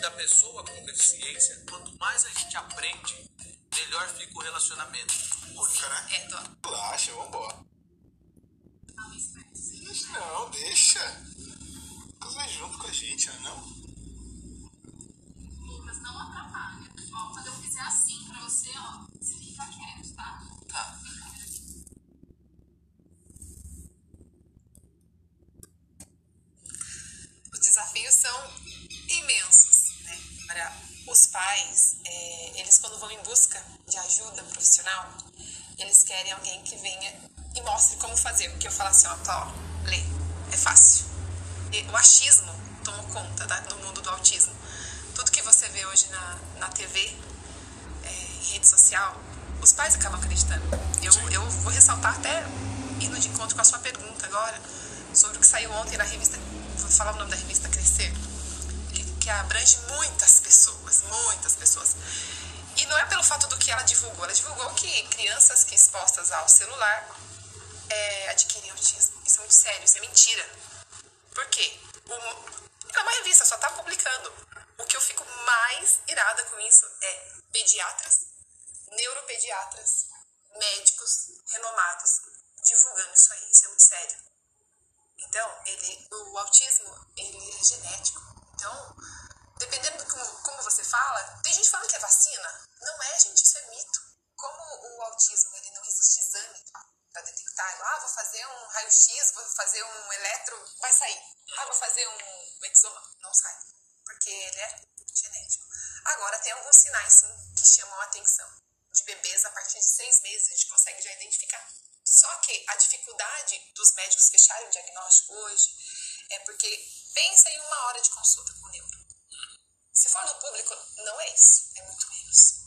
da pessoa com deficiência, quanto mais a gente aprende, melhor fica o relacionamento. Fica, né? É, tô. Relaxa, vambora. Não, deixa. Casa junto com a gente, né? Não? Lucas, não atrapalha. Ó, quando eu fizer assim pra você, ó, você fica quieto, tá? Tá. Os desafios são os pais, é, eles quando vão em busca de ajuda profissional, eles querem alguém que venha e mostre como fazer. Porque eu falo assim, ó, tá, ó, lê, é fácil. E o achismo tomou conta da, do mundo do autismo. Tudo que você vê hoje na, na TV, é, em rede social, os pais acabam acreditando. Eu, eu vou ressaltar até indo de encontro com a sua pergunta agora, sobre o que saiu ontem na revista, vou falar o nome da revista Crescer, abrange muitas pessoas, muitas pessoas. E não é pelo fato do que ela divulgou, ela divulgou que crianças que expostas ao celular é, adquirem autismo. Isso é muito sério, isso é mentira. Por quê? O- é uma revista, só tá publicando. O que eu fico mais irada com isso é pediatras, neuropediatras, médicos renomados divulgando isso aí. Isso é muito sério. Então, ele, o gente falando que é vacina. Não é, gente, isso é mito. Como o autismo, ele não existe exame para detectar. Ah, vou fazer um raio-x, vou fazer um eletro, vai sair. Ah, vou fazer um exoma, não sai. Porque ele é genético. Agora, tem alguns sinais, sim, que chamam a atenção. De bebês, a partir de seis meses, a gente consegue já identificar. Só que a dificuldade dos médicos fecharem o diagnóstico hoje é porque pensa em uma hora de consulta com o neuro fala ao público, não é isso, é muito menos.